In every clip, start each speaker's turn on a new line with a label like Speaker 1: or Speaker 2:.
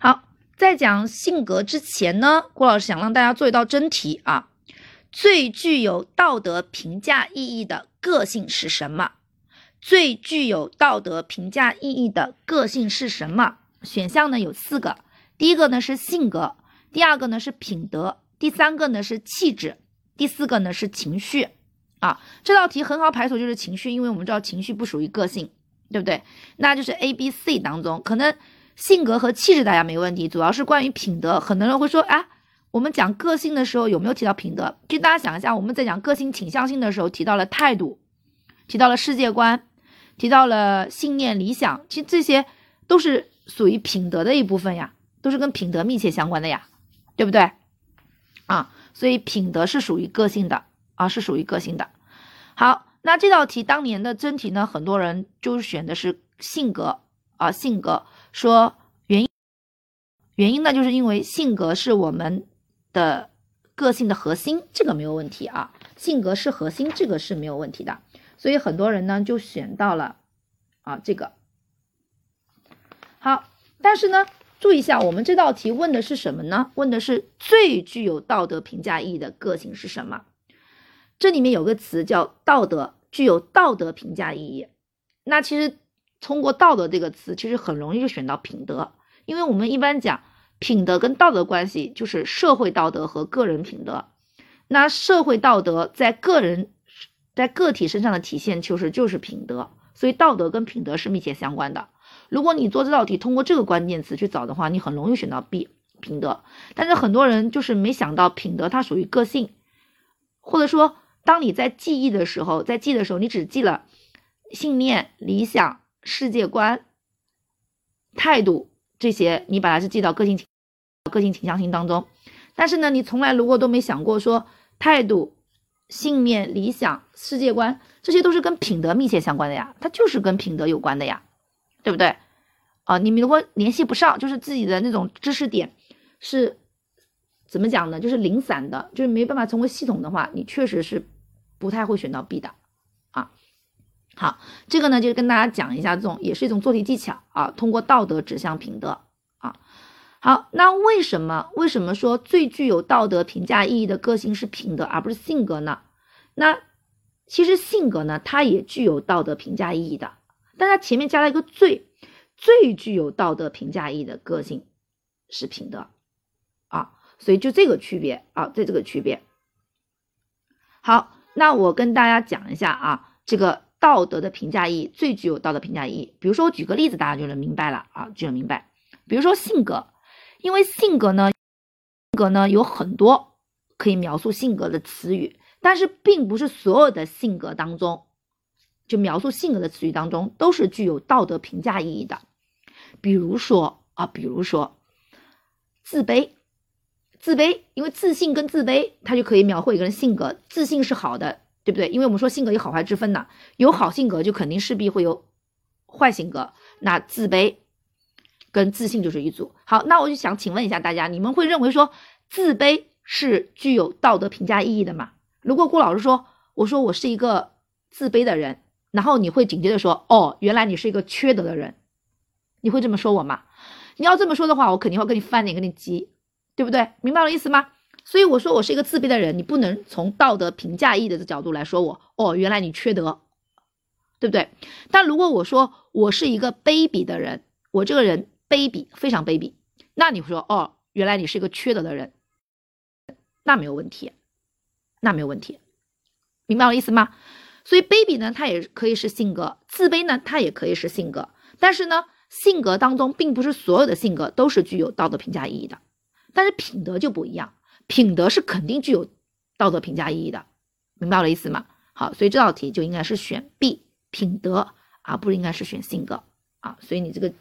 Speaker 1: 好，在讲性格之前呢，郭老师想让大家做一道真题啊。最具有道德评价意义的个性是什么？最具有道德评价意义的个性是什么？选项呢有四个，第一个呢是性格，第二个呢是品德，第三个呢是气质，第四个呢是情绪。啊，这道题很好排除，就是情绪，因为我们知道情绪不属于个性，对不对？那就是 A、B、C 当中，可能性格和气质大家没问题，主要是关于品德。很多人会说，啊，我们讲个性的时候有没有提到品德？就大家想一下，我们在讲个性倾向性的时候提到了态度，提到了世界观，提到了信念、理想，其实这些都是属于品德的一部分呀，都是跟品德密切相关的呀，对不对？啊，所以品德是属于个性的。啊，是属于个性的。好，那这道题当年的真题呢，很多人就是选的是性格啊，性格说原因，原因呢，就是因为性格是我们的个性的核心，这个没有问题啊，性格是核心，这个是没有问题的。所以很多人呢就选到了啊这个。好，但是呢，注意一下，我们这道题问的是什么呢？问的是最具有道德评价意义的个性是什么？这里面有个词叫道德，具有道德评价意义。那其实通过道德这个词，其实很容易就选到品德，因为我们一般讲品德跟道德关系就是社会道德和个人品德。那社会道德在个人在个体身上的体现，其实就是品德。所以道德跟品德是密切相关的。如果你做这道题通过这个关键词去找的话，你很容易选到 B 品德。但是很多人就是没想到品德它属于个性，或者说。当你在记忆的时候，在记的时候，你只记了信念、理想、世界观、态度这些，你把它是记到个性、个性倾向性当中。但是呢，你从来如果都没想过说态度、信念、理想、世界观，这些都是跟品德密切相关的呀，它就是跟品德有关的呀，对不对？啊，你们如果联系不上，就是自己的那种知识点是怎么讲呢？就是零散的，就是没办法成为系统的话，你确实是。不太会选到 B 的啊，好，这个呢就跟大家讲一下，这种也是一种做题技巧啊，通过道德指向品德啊。好，那为什么为什么说最具有道德评价意义的个性是品德而不是性格呢？那其实性格呢，它也具有道德评价意义的，但它前面加了一个最，最具有道德评价意义的个性是品德啊，所以就这个区别啊，在这个区别，好。那我跟大家讲一下啊，这个道德的评价意义最具有道德评价意义。比如说我举个例子，大家就能明白了啊，就能明白。比如说性格，因为性格呢，性格呢有很多可以描述性格的词语，但是并不是所有的性格当中，就描述性格的词语当中都是具有道德评价意义的。比如说啊，比如说自卑。自卑，因为自信跟自卑，它就可以描绘一个人性格。自信是好的，对不对？因为我们说性格有好坏之分的，有好性格就肯定势必会有坏性格。那自卑跟自信就是一组。好，那我就想请问一下大家，你们会认为说自卑是具有道德评价意义的吗？如果顾老师说，我说我是一个自卑的人，然后你会紧接着说，哦，原来你是一个缺德的人，你会这么说我吗？你要这么说的话，我肯定会跟你翻脸，跟你急。对不对？明白我意思吗？所以我说我是一个自卑的人，你不能从道德评价意义的角度来说我。哦，原来你缺德，对不对？但如果我说我是一个卑鄙的人，我这个人卑鄙，非常卑鄙，那你说哦，原来你是一个缺德的人，那没有问题，那没有问题，明白我意思吗？所以卑鄙呢，它也可以是性格；自卑呢，它也可以是性格。但是呢，性格当中并不是所有的性格都是具有道德评价意义的。但是品德就不一样，品德是肯定具有道德评价意义的，明白我的意思吗？好，所以这道题就应该是选 B，品德，而不应该是选性格啊。所以你这个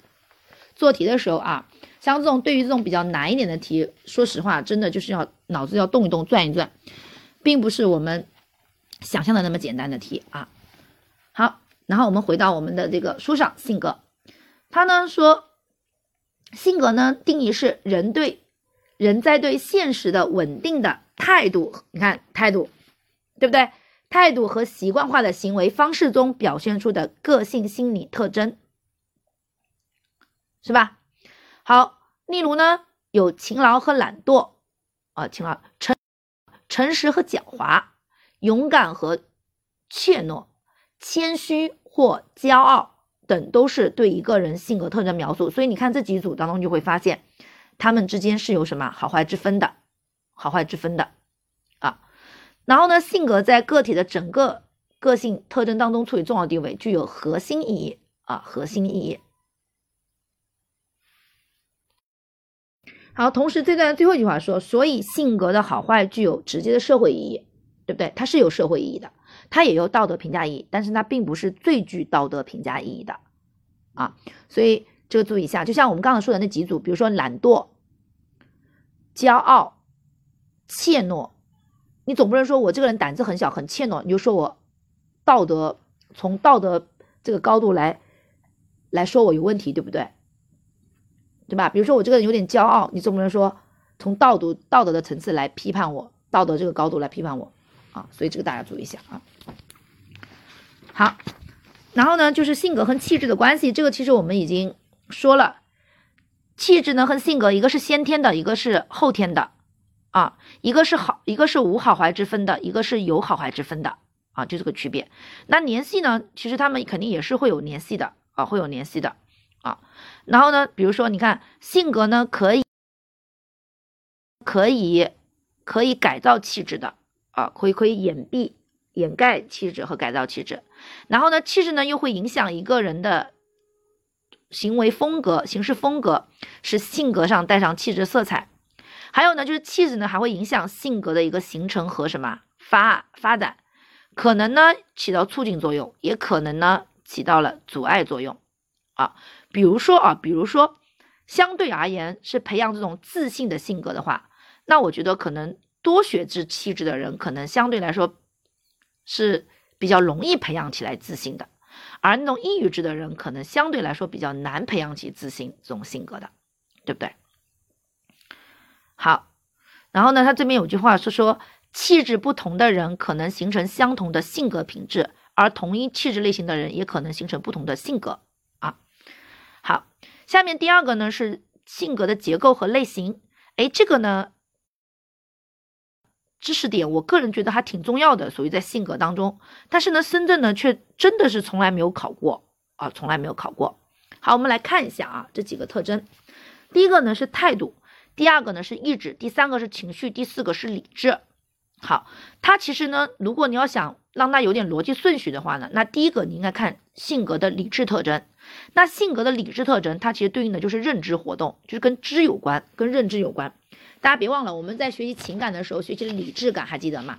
Speaker 1: 做题的时候啊，像这种对于这种比较难一点的题，说实话，真的就是要脑子要动一动，转一转，并不是我们想象的那么简单的题啊。好，然后我们回到我们的这个书上，性格，他呢说，性格呢定义是人对。人在对现实的稳定的态度，你看态度，对不对？态度和习惯化的行为方式中表现出的个性心理特征，是吧？好，例如呢，有勤劳和懒惰，啊，勤劳、诚诚实和狡猾，勇敢和怯懦，谦虚或骄傲等，都是对一个人性格特征描述。所以你看这几组当中，就会发现他们之间是有什么好坏之分的，好坏之分的啊。然后呢，性格在个体的整个个性特征当中处于重要地位，具有核心意义啊，核心意义。好，同时这段最后一句话说，所以性格的好坏具有直接的社会意义，对不对？它是有社会意义的，它也有道德评价意义，但是它并不是最具道德评价意义的啊。所以这个注意一下，就像我们刚刚说的那几组，比如说懒惰、骄傲、怯懦，你总不能说我这个人胆子很小、很怯懦，你就说我道德从道德这个高度来来说我有问题，对不对？对吧？比如说我这个人有点骄傲，你总不能说从道德道德的层次来批判我，道德这个高度来批判我啊。所以这个大家注意一下啊。好，然后呢，就是性格和气质的关系，这个其实我们已经说了，气质呢和性格一个是先天的，一个是后天的啊，一个是好，一个是无好坏之分的，一个是有好坏之分的啊，就这个区别。那联系呢，其实他们肯定也是会有联系的啊，会有联系的。啊，然后呢，比如说，你看性格呢，可以可以可以改造气质的啊，可以可以掩蔽掩盖气质和改造气质。然后呢，气质呢又会影响一个人的行为风格、行事风格，使性格上带上气质色彩。还有呢，就是气质呢还会影响性格的一个形成和什么发发展，可能呢起到促进作用，也可能呢起到了阻碍作用啊。比如说啊，比如说，相对而言是培养这种自信的性格的话，那我觉得可能多血质气质的人可能相对来说是比较容易培养起来自信的，而那种抑郁质的人可能相对来说比较难培养起自信这种性格的，对不对？好，然后呢，他这边有句话是说，气质不同的人可能形成相同的性格品质，而同一气质类型的人也可能形成不同的性格啊。好，下面第二个呢是性格的结构和类型。哎，这个呢知识点，我个人觉得还挺重要的，属于在性格当中。但是呢，深圳呢却真的是从来没有考过啊，从来没有考过。好，我们来看一下啊，这几个特征。第一个呢是态度，第二个呢是意志，第三个是情绪，第四个是理智。好，它其实呢，如果你要想让它有点逻辑顺序的话呢，那第一个你应该看性格的理智特征。那性格的理智特征，它其实对应的就是认知活动，就是跟知有关，跟认知有关。大家别忘了，我们在学习情感的时候学习的理智感，还记得吗？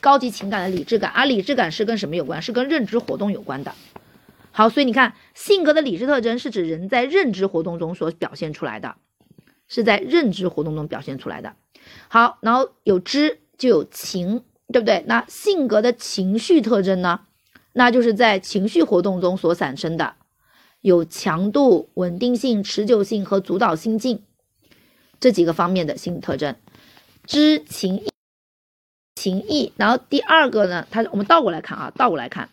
Speaker 1: 高级情感的理智感，而理智感是跟什么有关？是跟认知活动有关的。好，所以你看，性格的理智特征是指人在认知活动中所表现出来的，是在认知活动中表现出来的。好，然后有知就有情，对不对？那性格的情绪特征呢？那就是在情绪活动中所产生的，有强度、稳定性、持久性和主导心境这几个方面的心理特征。知情意，情意。然后第二个呢，它我们倒过来看啊，倒过来看，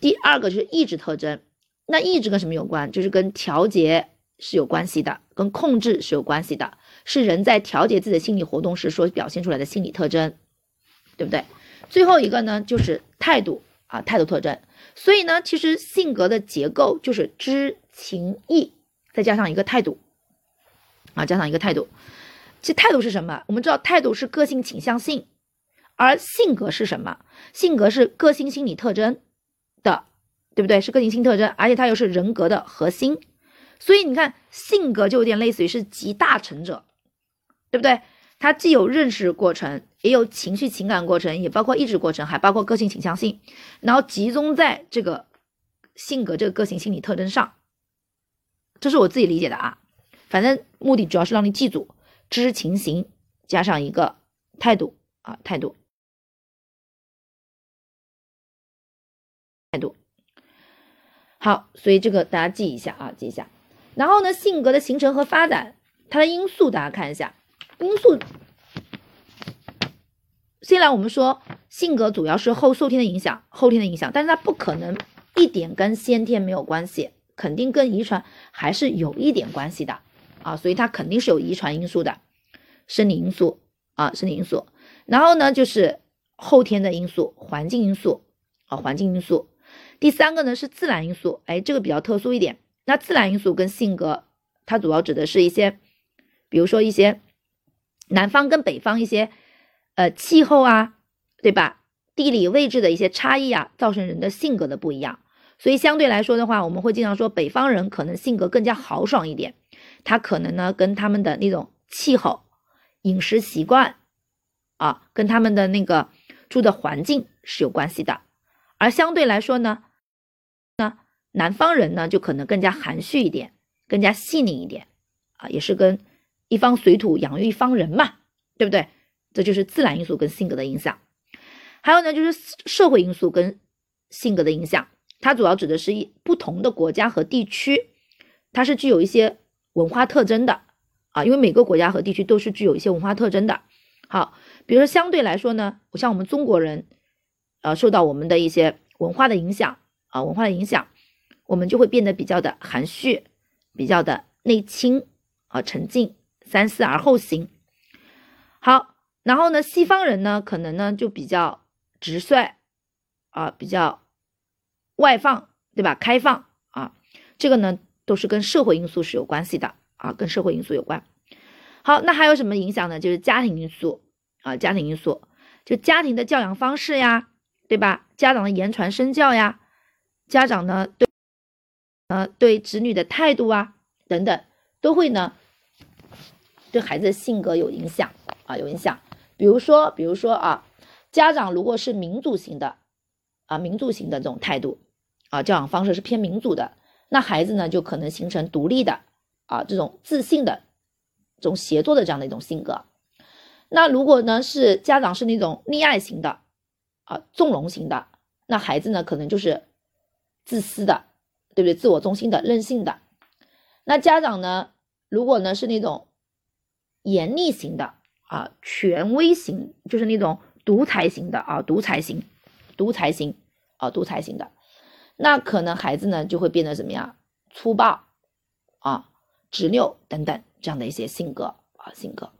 Speaker 1: 第二个就是意志特征。那意志跟什么有关？就是跟调节是有关系的，跟控制是有关系的，是人在调节自己的心理活动时所表现出来的心理特征，对不对？最后一个呢，就是态度。啊，态度特征，所以呢，其实性格的结构就是知情意，再加上一个态度，啊，加上一个态度。其态度是什么？我们知道态度是个性倾向性，而性格是什么？性格是个性心理特征的，对不对？是个性心理特征，而且它又是人格的核心。所以你看，性格就有点类似于是集大成者，对不对？它既有认识过程，也有情绪情感过程，也包括意志过程，还包括个性倾向性，然后集中在这个性格这个个性心理特征上。这是我自己理解的啊，反正目的主要是让你记住知情行加上一个态度啊态度态度。好，所以这个大家记一下啊记一下。然后呢，性格的形成和发展，它的因素大家看一下。因素，虽然我们说性格主要是后受天的影响，后天的影响，但是它不可能一点跟先天没有关系，肯定跟遗传还是有一点关系的啊，所以它肯定是有遗传因素的，生理因素啊，生理因素。然后呢，就是后天的因素，环境因素啊，环境因素。第三个呢是自然因素，哎，这个比较特殊一点。那自然因素跟性格，它主要指的是一些，比如说一些南方跟北方一些呃气候啊，对吧？地理位置的一些差异啊，造成人的性格的不一样。所以相对来说的话，我们会经常说北方人可能性格更加豪爽一点，他可能呢跟他们的那种气候、饮食习惯啊，跟他们的那个住的环境是有关系的。而相对来说呢，那南方人呢就可能更加含蓄一点，更加细腻一点啊，也是跟一方水土养育一方人嘛，对不对？这就是自然因素跟性格的影响。还有呢，就是社会因素跟性格的影响，它主要指的是一不同的国家和地区，它是具有一些文化特征的啊，因为每个国家和地区都是具有一些文化特征的。好，比如说相对来说呢，像我们中国人，呃，受到我们的一些文化的影响啊，文化的影响，我们就会变得比较的含蓄，比较的内倾啊，沉静，三思而后行。好，然后呢，西方人呢，可能呢就比较。直率啊，比较外放，对吧？开放啊，这个呢都是跟社会因素是有关系的啊，跟社会因素有关。好，那还有什么影响呢？就是家庭因素啊，家庭因素，就家庭的教养方式呀，对吧？家长的言传身教呀，家长呢对呃对子女的态度啊等等，都会呢对孩子的性格有影响啊，有影响。比如说，比如说啊。家长如果是民主型的，啊，民主型的这种态度，啊，教养方式是偏民主的，那孩子呢就可能形成独立的，啊，这种自信的，这种协作的这样的一种性格。那如果呢是家长是那种溺爱型的，啊，纵容型的，那孩子呢可能就是自私的，对不对？自我中心的、任性的。那家长呢，如果呢是那种严厉型的，啊，权威型，就是那种。独裁型的啊，独裁型，独裁型啊，独裁型的，那可能孩子呢就会变得怎么样？粗暴啊，执拗等等这样的一些性格啊，性格。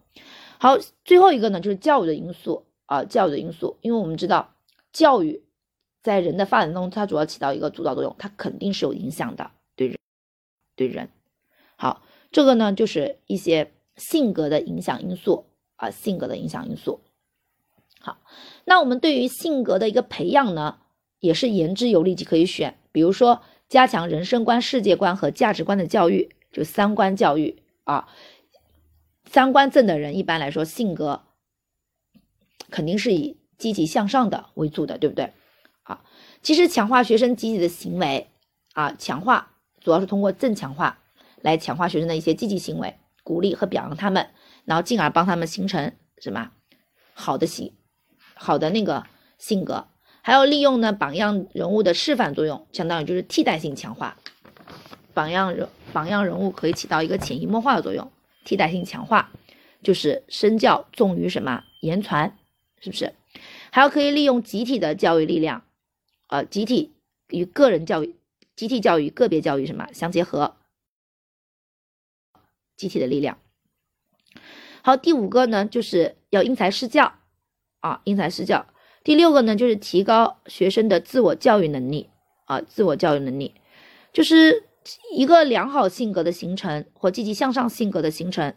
Speaker 1: 好，最后一个呢就是教育的因素啊，教育的因素，因为我们知道教育在人的发展中，它主要起到一个主导作用，它肯定是有影响的，对人，对人。好，这个呢就是一些性格的影响因素啊，性格的影响因素。好，那我们对于性格的一个培养呢，也是言之有理就可以选。比如说，加强人生观、世界观和价值观的教育，就三观教育啊。三观正的人，一般来说性格肯定是以积极向上的为主的，对不对？啊，其实强化学生积极的行为啊，强化主要是通过正强化来强化学生的一些积极行为，鼓励和表扬他们，然后进而帮他们形成什么好的习。好的那个性格，还要利用呢榜样人物的示范作用，相当于就是替代性强化。榜样人榜样人物可以起到一个潜移默化的作用，替代性强化就是身教重于什么言传，是不是？还要可以利用集体的教育力量，呃，集体与个人教育、集体教育、个别教育什么相结合，集体的力量。好，第五个呢，就是要因材施教。啊，因材施教。第六个呢，就是提高学生的自我教育能力啊，自我教育能力，就是一个良好性格的形成或积极向上性格的形成，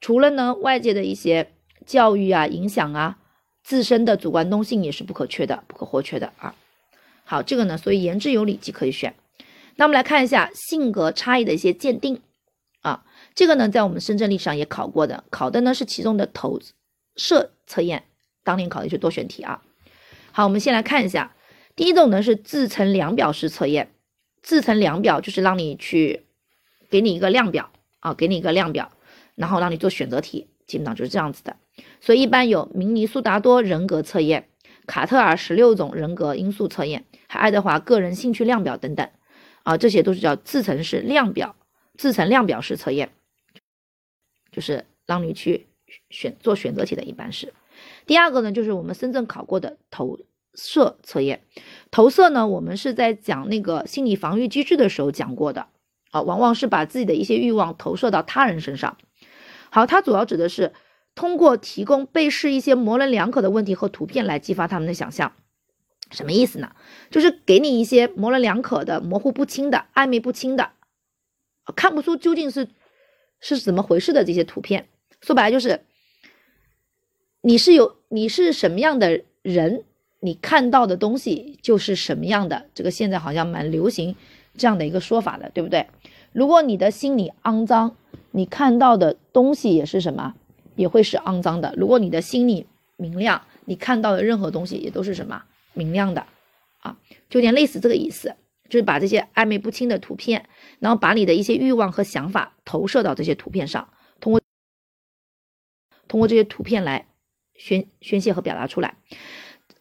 Speaker 1: 除了呢外界的一些教育啊影响啊，自身的主观动性也是不可缺的、不可或缺的啊。好，这个呢，所以言之有理即可以选。那我们来看一下性格差异的一些鉴定啊，这个呢，在我们深圳历史上也考过的，考的呢是其中的投射测验。当年考的是多选题啊。好，我们先来看一下，第一种呢是自成量表式测验。自成量表就是让你去给你一个量表啊，给你一个量表，然后让你做选择题，基本上就是这样子的。所以一般有明尼苏达多人格测验、卡特尔十六种人格因素测验，还爱德华个人兴趣量表等等啊，这些都是叫自成式量表、自成量表式测验，就是让你去选做选择题的，一般是。第二个呢，就是我们深圳考过的投射测验。投射呢，我们是在讲那个心理防御机制的时候讲过的啊，往往是把自己的一些欲望投射到他人身上。好，它主要指的是通过提供被试一些模棱两可的问题和图片来激发他们的想象。什么意思呢？就是给你一些模棱两可的、模糊不清的、暧昧不清的，看不出究竟是是怎么回事的这些图片。说白了就是，你是有你是什么样的人。你看到的东西就是什么样的，这个现在好像蛮流行这样的一个说法的，对不对？如果你的心里肮脏，你看到的东西也是什么，也会是肮脏的。如果你的心里明亮，你看到的任何东西也都是什么明亮的啊，就有点类似这个意思，就是把这些暧昧不清的图片，然后把你的一些欲望和想法投射到这些图片上，通过通过这些图片来宣宣泄和表达出来。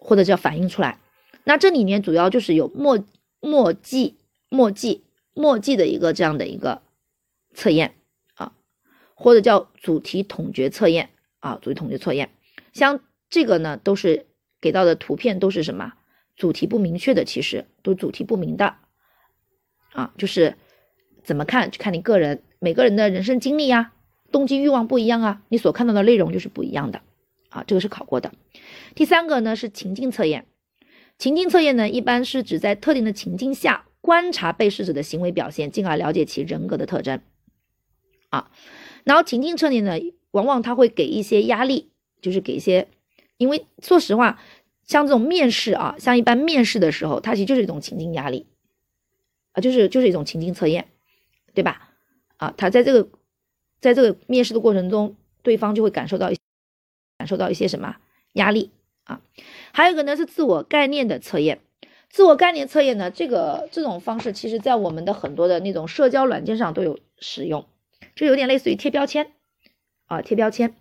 Speaker 1: 或者叫反映出来，那这里面主要就是有墨墨迹、墨迹、墨迹的一个这样的一个测验啊，或者叫主题统觉测验啊，主题统觉测验，像这个呢，都是给到的图片都是什么主题不明确的，其实都主题不明的啊，就是怎么看就看你个人，每个人的人生经历呀、动机欲望不一样啊，你所看到的内容就是不一样的。啊，这个是考过的。第三个呢是情境测验，情境测验呢一般是指在特定的情境下观察被试者的行为表现，进而了解其人格的特征。啊，然后情境测验呢，往往他会给一些压力，就是给一些，因为说实话，像这种面试啊，像一般面试的时候，它其实就是一种情境压力，啊，就是就是一种情境测验，对吧？啊，他在这个在这个面试的过程中，对方就会感受到一。感受到一些什么压力啊？还有一个呢是自我概念的测验。自我概念测验呢，这个这种方式其实在我们的很多的那种社交软件上都有使用，就有点类似于贴标签啊，贴标签。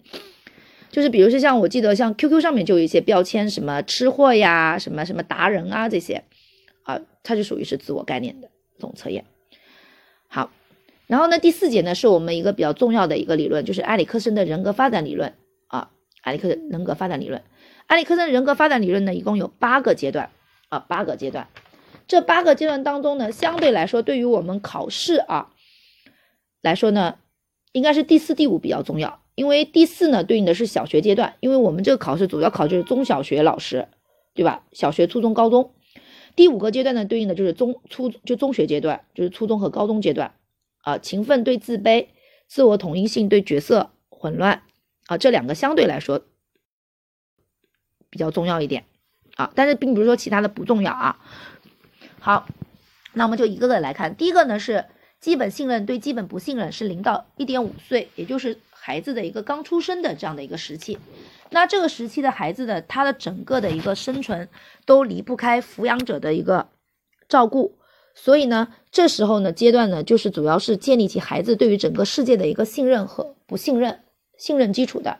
Speaker 1: 就是比如说像我记得像 QQ 上面就有一些标签，什么吃货呀，什么什么达人啊这些啊，它就属于是自我概念的这种测验。好，然后呢第四节呢是我们一个比较重要的一个理论，就是埃里克森的人格发展理论。埃里克森人格发展理论，埃里克森人格发展理论呢，一共有八个阶段啊，八个阶段。这八个阶段当中呢，相对来说，对于我们考试啊来说呢，应该是第四、第五比较重要。因为第四呢，对应的是小学阶段，因为我们这个考试主要考就是中小学老师，对吧？小学、初中、高中。第五个阶段呢，对应的就是中初就中学阶段，就是初中和高中阶段啊。勤奋对自卑，自我统一性对角色混乱。啊，这两个相对来说比较重要一点啊，但是并不是说其他的不重要啊。好，那我们就一个个来看。第一个呢是基本信任对基本不信任，是零到一点五岁，也就是孩子的一个刚出生的这样的一个时期。那这个时期的孩子的他的整个的一个生存都离不开抚养者的一个照顾，所以呢，这时候呢阶段呢就是主要是建立起孩子对于整个世界的一个信任和不信任。信任基础的，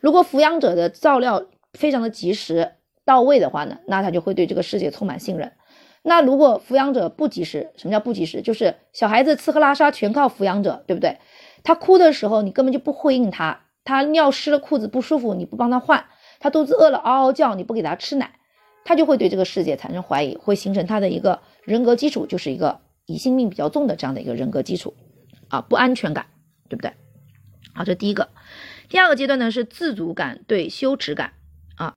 Speaker 1: 如果抚养者的照料非常的及时到位的话呢，那他就会对这个世界充满信任。那如果抚养者不及时，什么叫不及时？就是小孩子吃喝拉撒全靠抚养者，对不对？他哭的时候你根本就不回应他，他尿湿了裤子不舒服你不帮他换，他肚子饿了嗷嗷叫你不给他吃奶，他就会对这个世界产生怀疑，会形成他的一个人格基础，就是一个疑心病比较重的这样的一个人格基础啊，不安全感，对不对？好，这第一个。第二个阶段呢是自主感对羞耻感啊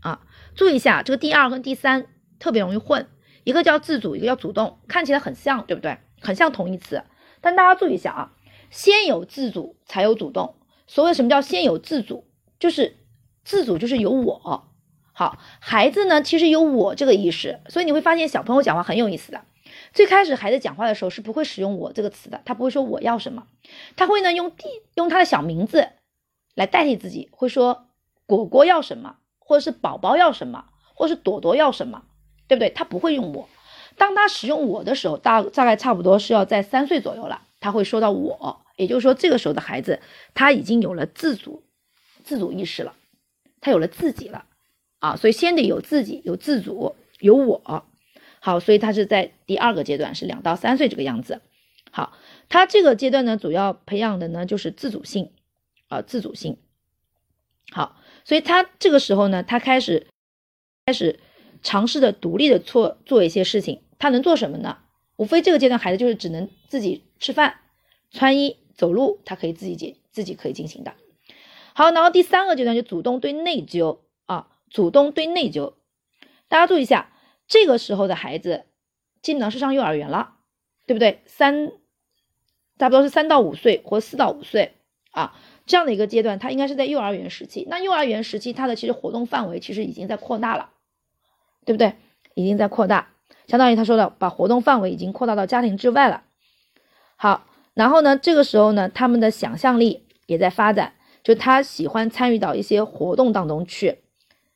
Speaker 1: 啊，注意一下这个第二跟第三特别容易混，一个叫自主，一个叫主动，看起来很像，对不对？很像同义词，但大家注意一下啊，先有自主才有主动。所谓什么叫先有自主，就是自主就是有我。好，孩子呢其实有我这个意识，所以你会发现小朋友讲话很有意思的。最开始孩子讲话的时候是不会使用我这个词的，他不会说我要什么，他会呢用第用他的小名字。来代替自己，会说果果要什么，或者是宝宝要什么，或者是朵朵要什么，对不对？他不会用我。当他使用我的时候，大大概差不多是要在三岁左右了，他会说到我，也就是说这个时候的孩子他已经有了自主自主意识了，他有了自己了啊，所以先得有自己，有自主，有我。好，所以他是在第二个阶段，是两到三岁这个样子。好，他这个阶段呢，主要培养的呢就是自主性。啊，自主性好，所以他这个时候呢，他开始开始尝试着独立的做做一些事情。他能做什么呢？无非这个阶段孩子就是只能自己吃饭、穿衣、走路，他可以自己解自己可以进行的。好，然后第三个阶段就主动对内疚啊，主动对内疚。大家注意一下，这个时候的孩子基本上是上幼儿园了，对不对？三差不多是三到五岁或四到五岁啊，这样的一个阶段，他应该是在幼儿园时期。那幼儿园时期，他的其实活动范围其实已经在扩大了，对不对？已经在扩大，相当于他说的，把活动范围已经扩大到家庭之外了。好，然后呢，这个时候呢，他们的想象力也在发展。就他喜欢参与到一些活动当中去，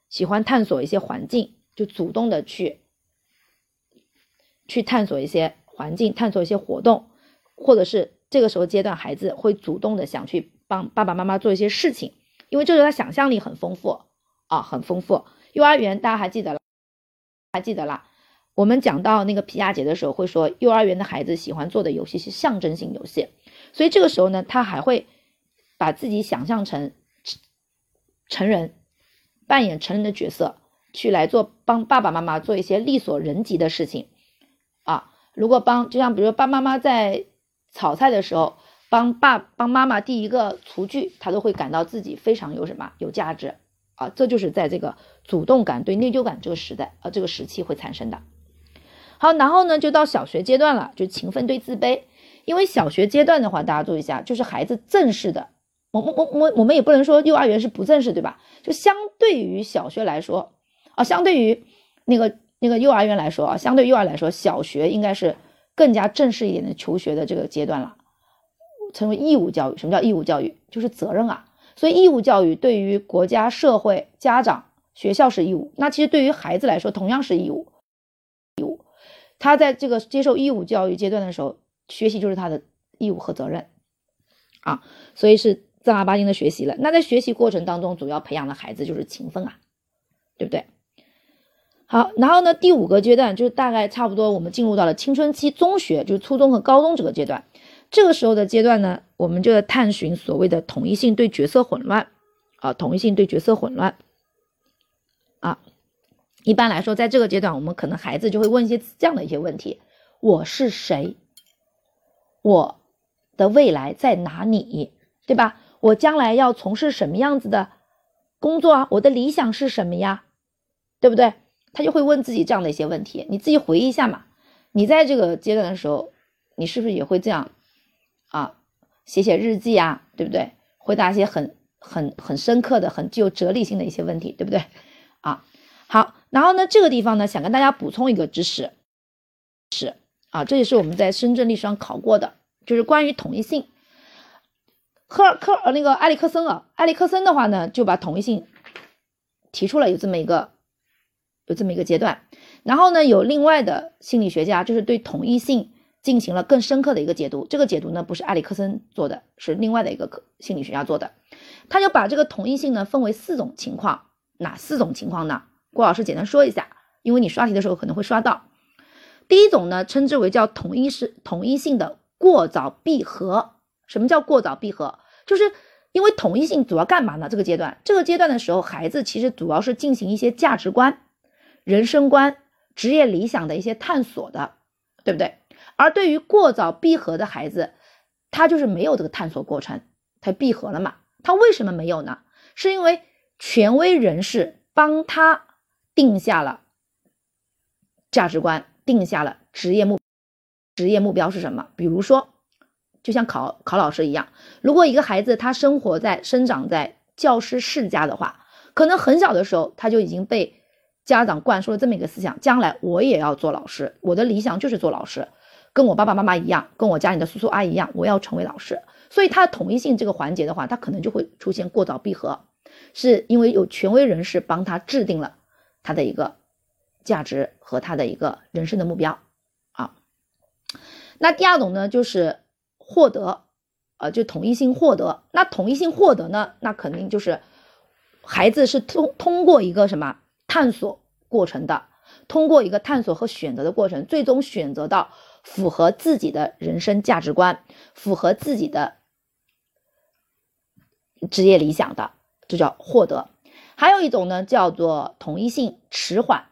Speaker 1: 喜欢探索一些环境，就主动的去去探索一些环境，探索一些活动，或者是这个时候阶段，孩子会主动的想去帮爸爸妈妈做一些事情，因为这时候他想象力很丰富啊，很丰富。幼儿园大家还记得了？还记得啦？我们讲到那个皮亚杰的时候，会说幼儿园的孩子喜欢做的游戏是象征性游戏，所以这个时候呢，他还会。把自己想象成成人，扮演成人的角色，去来做帮爸爸妈妈做一些力所能及的事情啊。如果帮，就像比如爸妈妈在炒菜的时候，帮爸帮妈妈递一个厨具，他都会感到自己非常有什么有价值啊。这就是在这个主动感对内疚感这个时代啊这个时期会产生的。好，然后呢就到小学阶段了，就勤奋对自卑。因为小学阶段的话，大家注意一下，就是孩子正式的。我我我我我们也不能说幼儿园是不正式，对吧？就相对于小学来说，啊，相对于那个那个幼儿园来说啊，相对幼儿来说，小学应该是更加正式一点的求学的这个阶段了，成为义务教育。什么叫义务教育？就是责任啊。所以义务教育对于国家、社会、家长、学校是义务，那其实对于孩子来说同样是义务。义务，他在这个接受义务教育阶段的时候，学习就是他的义务和责任啊，所以是。正儿八经的学习了，那在学习过程当中，主要培养的孩子就是勤奋啊，对不对？好，然后呢，第五个阶段就是大概差不多，我们进入到了青春期，中学就是初中和高中这个阶段。这个时候的阶段呢，我们就在探寻所谓的统一性对角色混乱啊，统一性对角色混乱啊。一般来说，在这个阶段，我们可能孩子就会问一些这样的一些问题：我是谁？我的未来在哪里？对吧？我将来要从事什么样子的工作啊？我的理想是什么呀？对不对？他就会问自己这样的一些问题。你自己回忆一下嘛。你在这个阶段的时候，你是不是也会这样啊？写写日记啊，对不对？回答一些很很很深刻的、很具有哲理性的一些问题，对不对？啊，好。然后呢，这个地方呢，想跟大家补充一个知识，是啊，这也是我们在深圳历史上考过的，就是关于统一性。科尔科呃那个埃里克森啊，埃里克森的话呢，就把统一性提出了有这么一个有这么一个阶段，然后呢，有另外的心理学家就是对统一性进行了更深刻的一个解读，这个解读呢不是埃里克森做的，是另外的一个心理学家做的，他就把这个统一性呢分为四种情况，哪四种情况呢？郭老师简单说一下，因为你刷题的时候可能会刷到，第一种呢称之为叫统一是统一性的过早闭合，什么叫过早闭合？就是因为统一性主要干嘛呢？这个阶段，这个阶段的时候，孩子其实主要是进行一些价值观、人生观、职业理想的一些探索的，对不对？而对于过早闭合的孩子，他就是没有这个探索过程，他闭合了嘛？他为什么没有呢？是因为权威人士帮他定下了价值观，定下了职业目职业目标是什么？比如说。就像考考老师一样，如果一个孩子他生活在生长在教师世家的话，可能很小的时候他就已经被家长灌输了这么一个思想：将来我也要做老师，我的理想就是做老师，跟我爸爸妈妈一样，跟我家里的叔叔阿姨一样，我要成为老师。所以他的统一性这个环节的话，他可能就会出现过早闭合，是因为有权威人士帮他制定了他的一个价值和他的一个人生的目标啊。那第二种呢，就是。获得，呃，就统一性获得。那统一性获得呢？那肯定就是孩子是通通过一个什么探索过程的，通过一个探索和选择的过程，最终选择到符合自己的人生价值观、符合自己的职业理想的，这叫获得。还有一种呢，叫做统一性迟缓，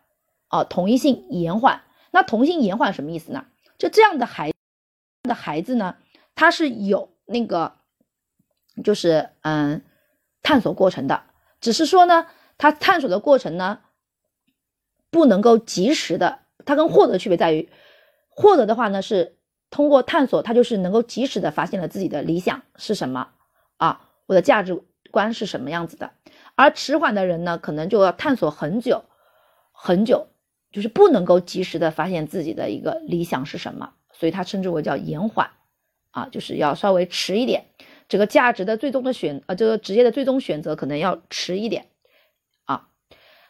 Speaker 1: 啊，统一性延缓。那统一性延缓什么意思呢？就这样的孩。的孩子呢，他是有那个，就是嗯，探索过程的，只是说呢，他探索的过程呢，不能够及时的，他跟获得区别在于，获得的话呢是通过探索，他就是能够及时的发现了自己的理想是什么啊，我的价值观是什么样子的，而迟缓的人呢，可能就要探索很久很久，就是不能够及时的发现自己的一个理想是什么。所以他称之为叫延缓，啊，就是要稍微迟一点，这个价值的最终的选，呃，这个职业的最终选择可能要迟一点，啊，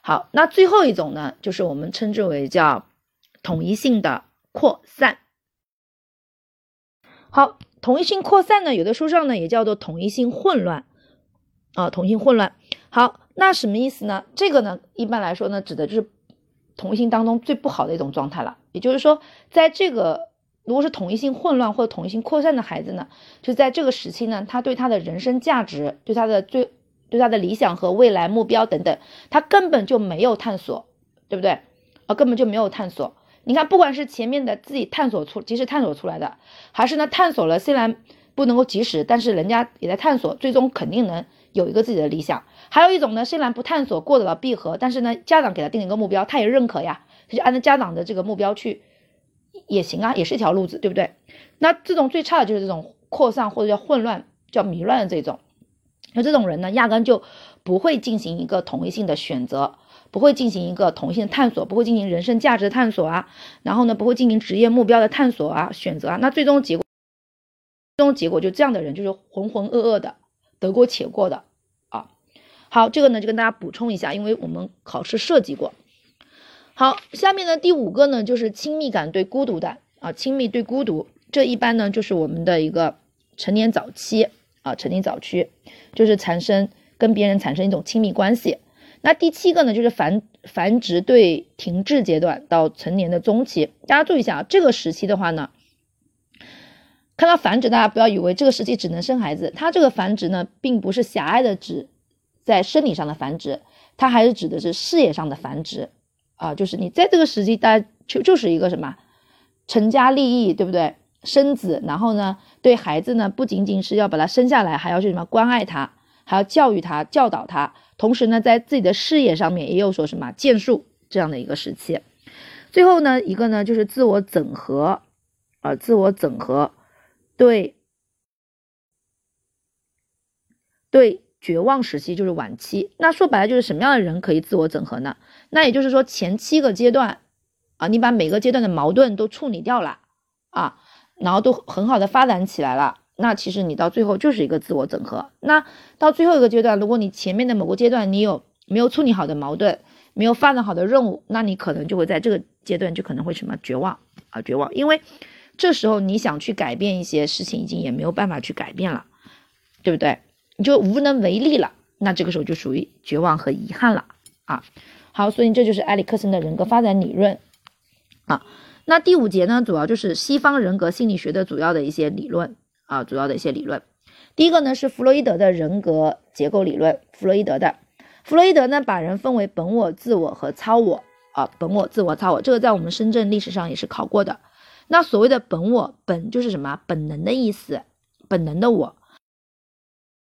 Speaker 1: 好，那最后一种呢，就是我们称之为叫统一性的扩散。好，统一性扩散呢，有的书上呢也叫做统一性混乱，啊，统一性混乱。好，那什么意思呢？这个呢，一般来说呢，指的就是同性当中最不好的一种状态了，也就是说，在这个。如果是统一性混乱或者统一性扩散的孩子呢，就在这个时期呢，他对他的人生价值、对他的最、对他的理想和未来目标等等，他根本就没有探索，对不对？啊，根本就没有探索。你看，不管是前面的自己探索出、及时探索出来的，还是呢探索了，虽然不能够及时，但是人家也在探索，最终肯定能有一个自己的理想。还有一种呢，虽然不探索过得了闭合，但是呢家长给他定一个目标，他也认可呀，他就按照家长的这个目标去。也行啊，也是一条路子，对不对？那这种最差的就是这种扩散或者叫混乱、叫迷乱的这种。那这种人呢，压根就不会进行一个统一性的选择，不会进行一个同性的探索，不会进行人生价值的探索啊。然后呢，不会进行职业目标的探索啊、选择啊。那最终结果，最终结果就这样的人就是浑浑噩噩的，得过且过的啊。好，这个呢就跟大家补充一下，因为我们考试涉及过。好，下面呢第五个呢就是亲密感对孤独的啊，亲密对孤独，这一般呢就是我们的一个成年早期啊，成年早期就是产生跟别人产生一种亲密关系。那第七个呢就是繁繁殖对停滞阶段到成年的中期，大家注意一下啊，这个时期的话呢，看到繁殖，大家不要以为这个时期只能生孩子，它这个繁殖呢并不是狭隘的指在生理上的繁殖，它还是指的是事业上的繁殖。啊，就是你在这个时期，大家就就是一个什么，成家立业，对不对？生子，然后呢，对孩子呢，不仅仅是要把他生下来，还要去什么关爱他，还要教育他、教导他，同时呢，在自己的事业上面也有说什么建树这样的一个时期。最后呢，一个呢就是自我整合，啊，自我整合，对，对。绝望时期就是晚期，那说白了就是什么样的人可以自我整合呢？那也就是说前七个阶段啊，你把每个阶段的矛盾都处理掉了啊，然后都很好的发展起来了，那其实你到最后就是一个自我整合。那到最后一个阶段，如果你前面的某个阶段你有没有处理好的矛盾，没有发展好的任务，那你可能就会在这个阶段就可能会什么绝望啊，绝望，因为这时候你想去改变一些事情，已经也没有办法去改变了，对不对？你就无能为力了，那这个时候就属于绝望和遗憾了啊。好，所以这就是埃里克森的人格发展理论啊。那第五节呢，主要就是西方人格心理学的主要的一些理论啊，主要的一些理论。第一个呢是弗洛伊德的人格结构理论，弗洛伊德的，弗洛伊德呢把人分为本我、自我和超我啊，本我、自我、超我，这个在我们深圳历史上也是考过的。那所谓的本我，本就是什么？本能的意思，本能的我。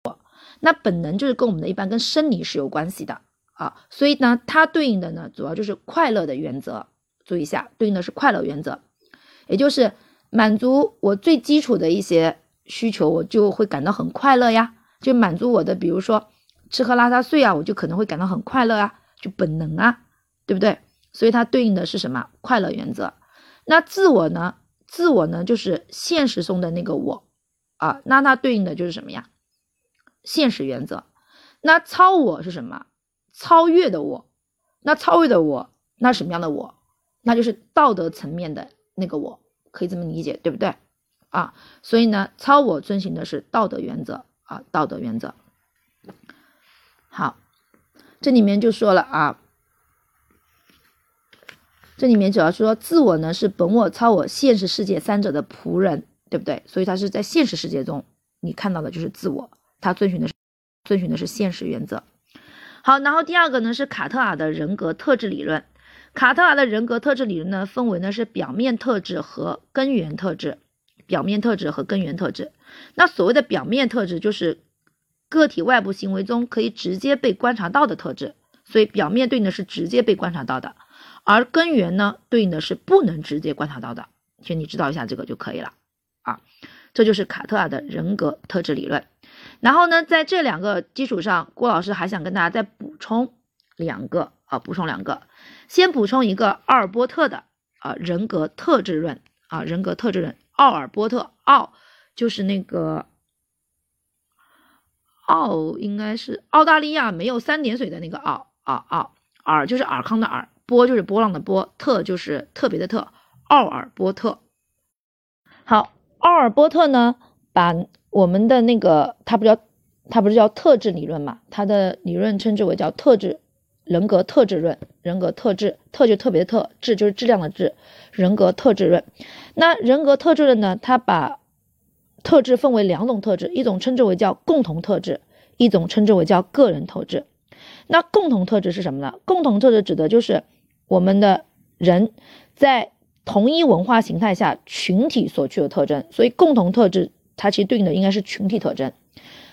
Speaker 1: 我那本能就是跟我们的一般跟生理是有关系的啊，所以呢，它对应的呢主要就是快乐的原则。注意一下，对应的是快乐原则，也就是满足我最基础的一些需求，我就会感到很快乐呀。就满足我的，比如说吃喝拉撒睡啊，我就可能会感到很快乐啊，就本能啊，对不对？所以它对应的是什么？快乐原则。那自我呢？自我呢就是现实中的那个我啊，那它对应的就是什么呀？现实原则，那超我是什么？超越的我，那超越的我，那什么样的我？那就是道德层面的那个我，可以这么理解，对不对？啊，所以呢，超我遵循的是道德原则啊，道德原则。好，这里面就说了啊，这里面主要说自我呢是本我、超我、现实世界三者的仆人，对不对？所以他是在现实世界中你看到的就是自我。他遵循的是遵循的是现实原则。好，然后第二个呢是卡特尔的人格特质理论。卡特尔的人格特质理论呢分为呢是表面特质和根源特质。表面特质和根源特质。那所谓的表面特质就是个体外部行为中可以直接被观察到的特质，所以表面对应的是直接被观察到的，而根源呢对应的是不能直接观察到的。其实你知道一下这个就可以了啊。这就是卡特尔的人格特质理论。然后呢，在这两个基础上，郭老师还想跟大家再补充两个啊，补充两个。先补充一个阿尔波特的啊人格特质论啊人格特质论。奥尔波特，奥就是那个奥，应该是澳大利亚没有三点水的那个奥啊奥尔就是尔康的尔，波就是波浪的波，特就是特别的特。奥尔波特，好，奥尔波特呢，把我们的那个他不叫他不是叫特质理论嘛，他的理论称之为叫特质。人格特质论，人格特质，特就特别特，质就是质量的质，人格特质论。那人格特质论呢？它把特质分为两种特质，一种称之为叫共同特质，一种称之为叫个人特质。那共同特质是什么呢？共同特质指的就是我们的人在同一文化形态下群体所具有特征，所以共同特质它其实对应的应该是群体特征，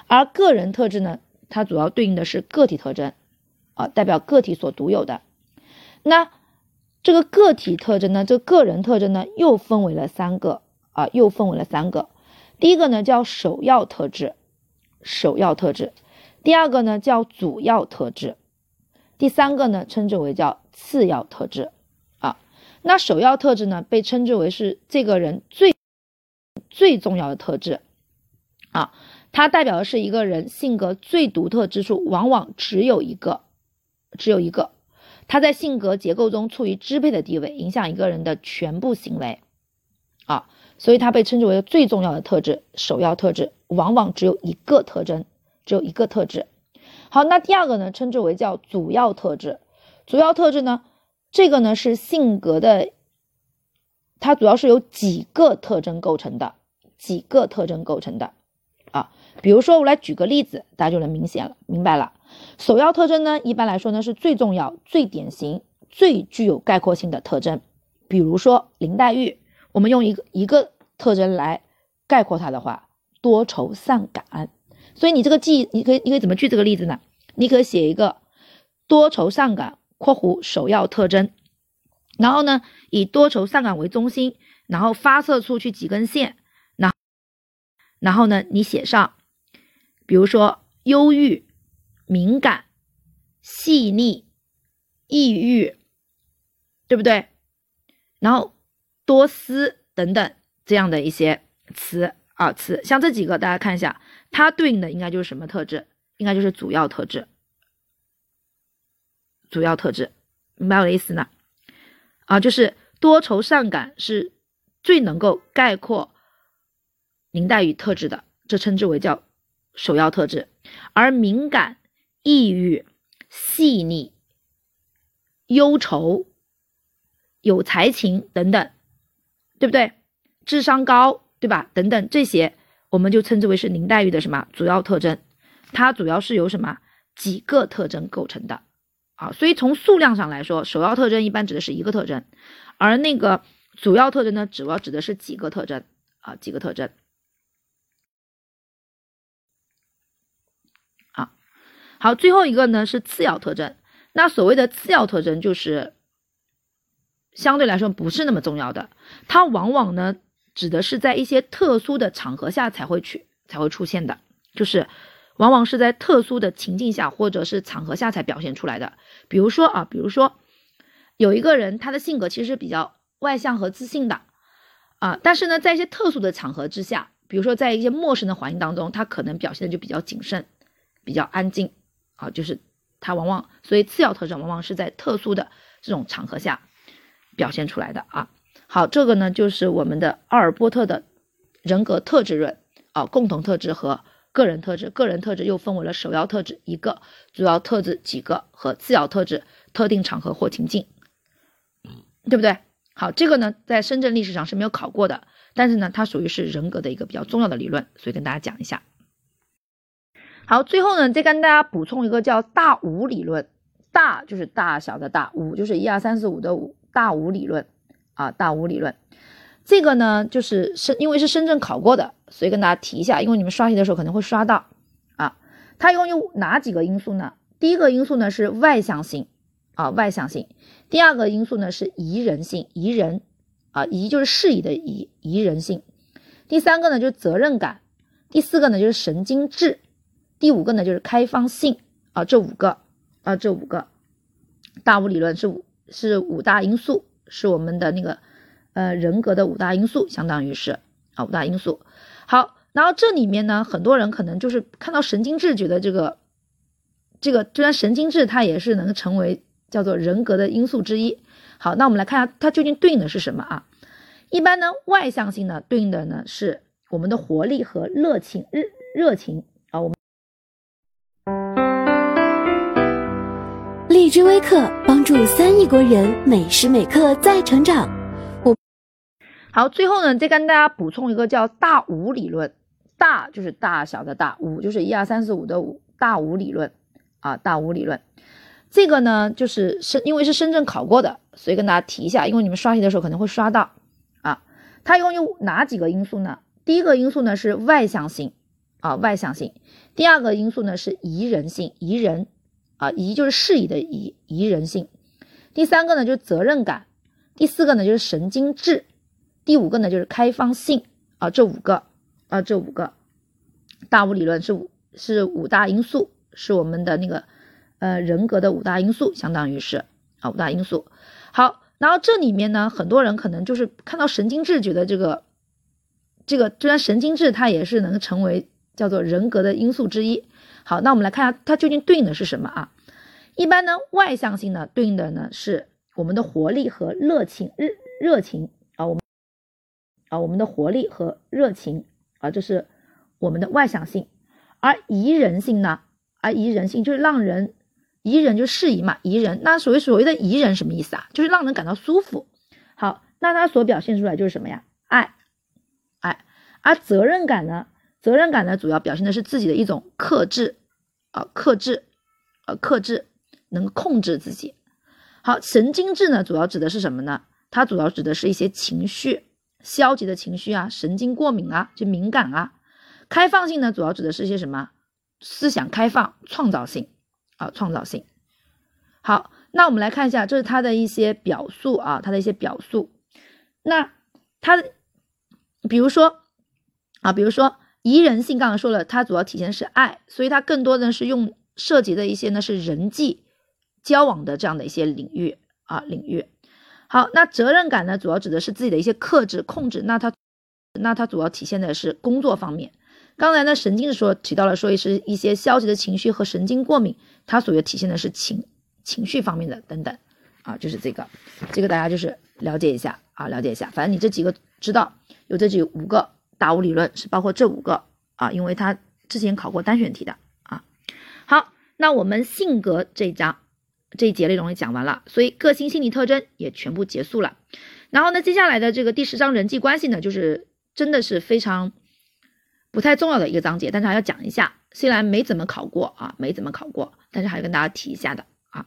Speaker 1: 而个人特质呢，它主要对应的是个体特征。啊，代表个体所独有的。那这个个体特征呢？这个人特征呢，又分为了三个啊，又分为了三个。第一个呢叫首要特质，首要特质；第二个呢叫主要特质；第三个呢称之为叫次要特质啊。那首要特质呢，被称之为是这个人最最重要的特质啊，它代表的是一个人性格最独特之处，往往只有一个。只有一个，他在性格结构中处于支配的地位，影响一个人的全部行为，啊，所以它被称之为最重要的特质，首要特质，往往只有一个特征，只有一个特质。好，那第二个呢，称之为叫主要特质，主要特质呢，这个呢是性格的，它主要是由几个特征构成的，几个特征构成的，啊，比如说我来举个例子，大家就能明显了，明白了。首要特征呢，一般来说呢是最重要、最典型、最具有概括性的特征。比如说林黛玉，我们用一个一个特征来概括她的话，多愁善感。所以你这个记，你可以你可以怎么举这个例子呢？你可以写一个多愁善感（括弧首要特征），然后呢以多愁善感为中心，然后发射出去几根线，然后呢你写上，比如说忧郁。敏感、细腻、抑郁，对不对？然后多思等等这样的一些词啊词，像这几个大家看一下，它对应的应该就是什么特质？应该就是主要特质。主要特质，明白我的意思呢？啊，就是多愁善感是最能够概括林黛玉特质的，这称之为叫首要特质，而敏感。抑郁、细腻、忧愁、有才情等等，对不对？智商高，对吧？等等这些，我们就称之为是林黛玉的什么主要特征？它主要是由什么几个特征构成的啊？所以从数量上来说，首要特征一般指的是一个特征，而那个主要特征呢，主要指的是几个特征啊？几个特征。好，最后一个呢是次要特征。那所谓的次要特征，就是相对来说不是那么重要的。它往往呢指的是在一些特殊的场合下才会去才会出现的，就是往往是在特殊的情境下或者是场合下才表现出来的。比如说啊，比如说有一个人他的性格其实比较外向和自信的啊，但是呢在一些特殊的场合之下，比如说在一些陌生的环境当中，他可能表现的就比较谨慎，比较安静。啊，就是它往往，所以次要特征往往是在特殊的这种场合下表现出来的啊。好，这个呢就是我们的奥尔波特的人格特质论啊，共同特质和个人特质，个人特质又分为了首要特质一个，主要特质几个和次要特质特定场合或情境，对不对？好，这个呢在深圳历史上是没有考过的，但是呢它属于是人格的一个比较重要的理论，所以跟大家讲一下。好，最后呢，再跟大家补充一个叫大五理论，大就是大小的大，五就是一二三四五的五，大五理论啊，大五理论。这个呢，就是深，因为是深圳考过的，所以跟大家提一下，因为你们刷题的时候可能会刷到啊。它一共有哪几个因素呢？第一个因素呢是外向性啊，外向性。第二个因素呢是宜人性，宜人啊，宜就是适宜的宜，宜人性。第三个呢就是责任感。第四个呢就是神经质。第五个呢就是开放性啊，这五个啊，这五个大五理论是五是五大因素，是我们的那个。呃，人格的五大因素，相当于是啊五大因素。好，然后这里面呢，很多人可能就是看到神经质，觉得这个这个虽然神经质，它也是能成为叫做人格的因素之一。好，那我们来看一下它究竟对应的是什么啊？一般呢，外向性呢对应的呢是我们的活力和热情，热热情
Speaker 2: 知。微课帮助三亿国人每时每刻在成长。
Speaker 1: 我好，最后呢，再跟大家补充一个叫大五理论，大就是大小的大，五就是一二三四五的五，大五理论啊，大五理论，这个呢就是深，因为是深圳考过的，所以跟大家提一下，因为你们刷题的时候可能会刷到啊。它一共有哪几个因素呢？第一个因素呢是外向性啊，外向性。第二个因素呢是宜人性，宜人啊，宜就是适宜的宜，宜人性。第三个呢就是责任感。第四个呢就是神经质。第五个呢，就是开放性啊，这五个啊，这五个大五理论是五是五大因素，是我们的那个呃人格的五大因素，相当于是啊五大因素。好，然后这里面呢，很多人可能就是看到神经质，觉得这个这个虽然神经质，它也是能成为叫做人格的因素之一。好，那我们来看一下它究竟对应的是什么啊？一般呢，外向性呢对应的呢是我们的活力和热情热热情啊，我们。啊，我们的活力和热情啊，这是我们的外向性，而宜人性呢？而宜人性就是让人宜人就适宜嘛，宜人。那所谓所谓的宜人什么意思啊？就是让人感到舒服。好，那它所表现出来就是什么呀？爱，爱。而责任感呢？责任感呢，主要表现的是自己的一种克制啊，克制，呃，克制，能控制自己。好，神经质呢，主要指的是什么呢？它主要指的是一些情绪。消极的情绪啊，神经过敏啊，就敏感啊。开放性呢，主要指的是一些什么？思想开放、创造性啊，创造性。好，那我们来看一下，这是它的一些表述啊，它的一些表述。那它，比如说啊，比如说宜人性，刚刚说了，它主要体现是爱，所以它更多的是用涉及的一些呢是人际交往的这样的一些领域啊领域。好，那责任感呢，主要指的是自己的一些克制、控制。那它，那它主要体现的是工作方面。刚才呢，神经的说提到了，说是一些消极的情绪和神经过敏，它所要体现的是情情绪方面的等等。啊，就是这个，这个大家就是了解一下啊，了解一下。反正你这几个知道，有这几五个大五理论是包括这五个啊，因为它之前考过单选题的啊。好，那我们性格这一章。这一节内容也讲完了，所以个性心理特征也全部结束了。然后呢，接下来的这个第十章人际关系呢，就是真的是非常不太重要的一个章节，但是还要讲一下。虽然没怎么考过啊，没怎么考过，但是还是跟大家提一下的啊。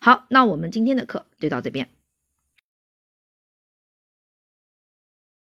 Speaker 1: 好，那我们今天的课就到这边。